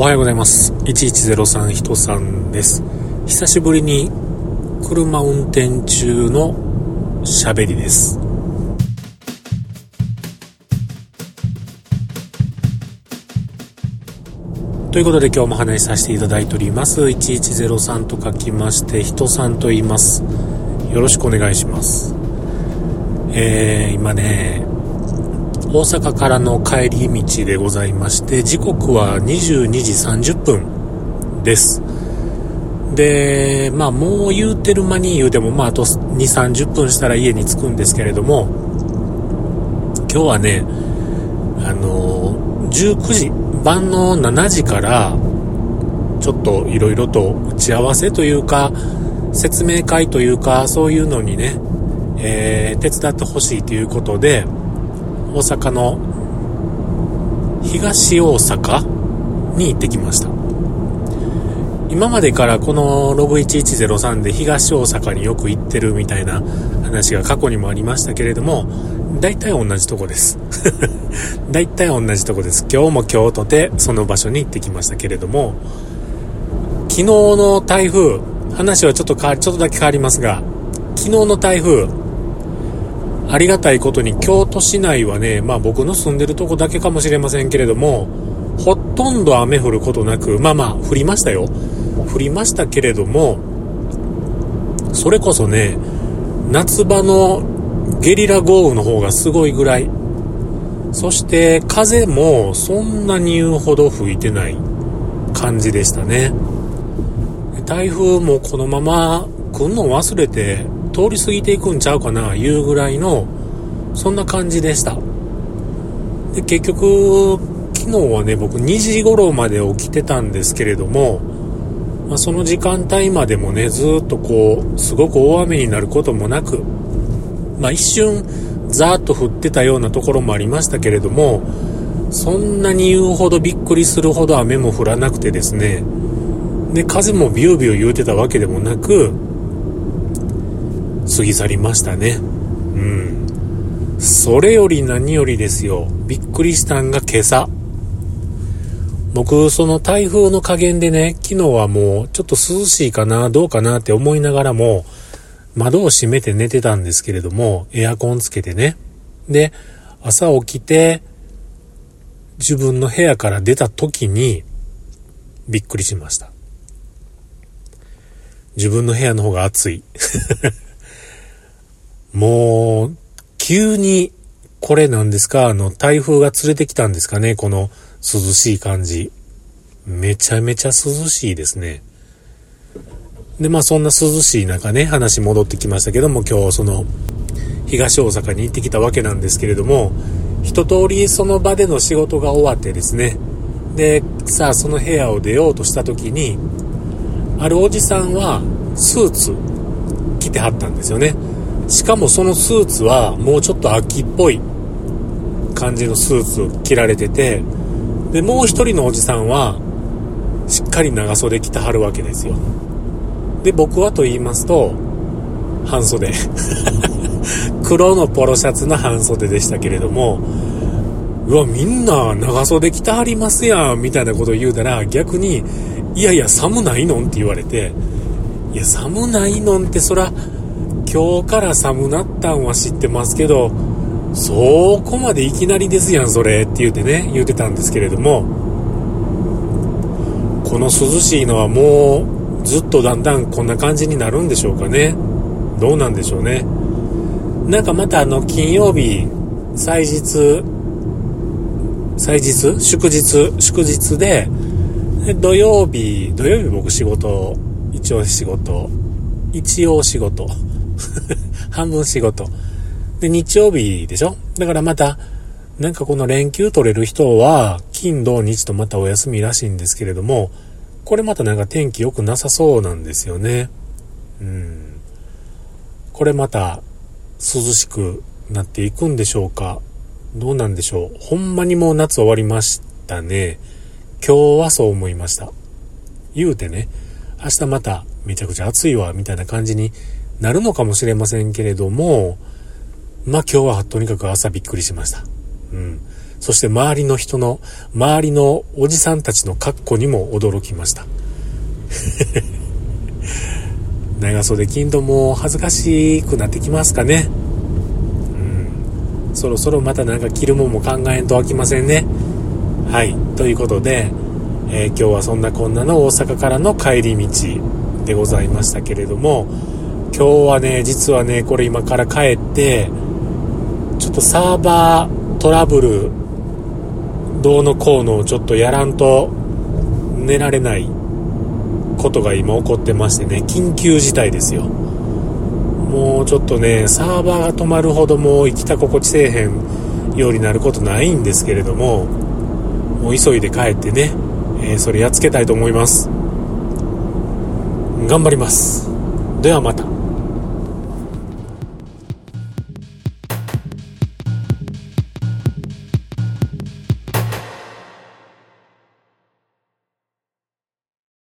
おはようございます。1103人さんです。久しぶりに車運転中の喋りです。ということで今日も話しさせていただいております。1103と書きまして、人さんと言います。よろしくお願いします。えー、今ね、大阪からの帰り道でございまして、時刻は22時30分です。で、まあもう言うてる間に言うても、まああと2、30分したら家に着くんですけれども、今日はね、あの、19時、晩の7時から、ちょっといろいろと打ち合わせというか、説明会というか、そういうのにね、えー、手伝ってほしいということで、大阪の東大阪に行ってきました。今までからこのログ1103で東大阪によく行ってるみたいな話が過去にもありましたけれども大体同じとこです。大体同じとこです。今日も京都でその場所に行ってきましたけれども昨日の台風話はちょっと変わりちょっとだけ変わりますが昨日の台風ありがたいことに京都市内はね、まあ僕の住んでるとこだけかもしれませんけれども、ほとんど雨降ることなく、まあまあ降りましたよ。降りましたけれども、それこそね、夏場のゲリラ豪雨の方がすごいぐらい。そして風もそんなに言うほど吹いてない感じでしたね。台風もこのまま来んの忘れて通り過ぎていくんちゃうかな、いうぐらいの、そんな感じでした。で、結局、昨日はね、僕2時頃まで起きてたんですけれども、まあ、その時間帯までもね、ずっとこう、すごく大雨になることもなく、まあ、一瞬、ザーッと降ってたようなところもありましたけれども、そんなに言うほどびっくりするほど雨も降らなくてですね、で、風もビュービュー言うてたわけでもなく、過ぎ去りましたね。うん。それより何よりですよ。びっくりしたんが今朝。僕、その台風の加減でね、昨日はもうちょっと涼しいかな、どうかなって思いながらも、窓を閉めて寝てたんですけれども、エアコンつけてね。で、朝起きて、自分の部屋から出た時に、びっくりしました。自分の部屋の方が暑い。もう、急に、これなんですか？あの、台風が連れてきたんですかね？この涼しい感じ。めちゃめちゃ涼しいですね。で、まあそんな涼しい中ね、話戻ってきましたけども、今日その、東大阪に行ってきたわけなんですけれども、一通りその場での仕事が終わってですね、で、さあその部屋を出ようとした時に、あるおじさんはスーツ着てはったんですよね。しかもそのスーツはもうちょっと秋っぽい感じのスーツを着られてて、で、もう一人のおじさんは、しっかり長袖着てはるわけですよ。で、僕はと言いますと、半袖。黒のポロシャツの半袖でしたけれども、うわ、みんな長袖着てはりますやん、みたいなことを言うたら、逆に、いやいや、寒ないのんって言われて、いや、寒ないのんってそら、今日から寒なったんは知ってますけど、そこまでいきなりですやん、それって言うてね、言うてたんですけれども、この涼しいのはもうずっとだんだんこんな感じになるんでしょうかね。どうなんでしょうね。なんかまたあの金曜日、祭日、祭日祝日祝日で、土曜日、土曜日僕仕事、一応仕事、一応仕事。半分仕事。で、日曜日でしょ？だからまた、なんかこの連休取れる人は、金、土、日とまたお休みらしいんですけれども、これまたなんか天気良くなさそうなんですよね。うん。これまた、涼しくなっていくんでしょうか？どうなんでしょう？ほんまにもう夏終わりましたね。今日はそう思いました。言うてね、明日まためちゃくちゃ暑いわ、みたいな感じになるのかもしれませんけれども、まあ今日はとにかく朝びっくりしました。うん。そして周りの人の、周りのおじさんたちの格好にも驚きました。長袖着んとも恥ずかしくなってきますかね。うん。そろそろまたなんか着るもんも考えんと飽きませんね。はい。ということで、えー、今日はそんなこんなの大阪からの帰り道でございましたけれども、今日はね、実はね、これ今から帰って、ちょっとサーバートラブル、どうのこうのをちょっとやらんと寝られないことが今起こってましてね、緊急事態ですよ。もうちょっとね、サーバーが止まるほどもう生きた心地せえへんようになることないんですけれども、もう急いで帰ってね、えー、それやっつけたいと思います。頑張ります。ではまた。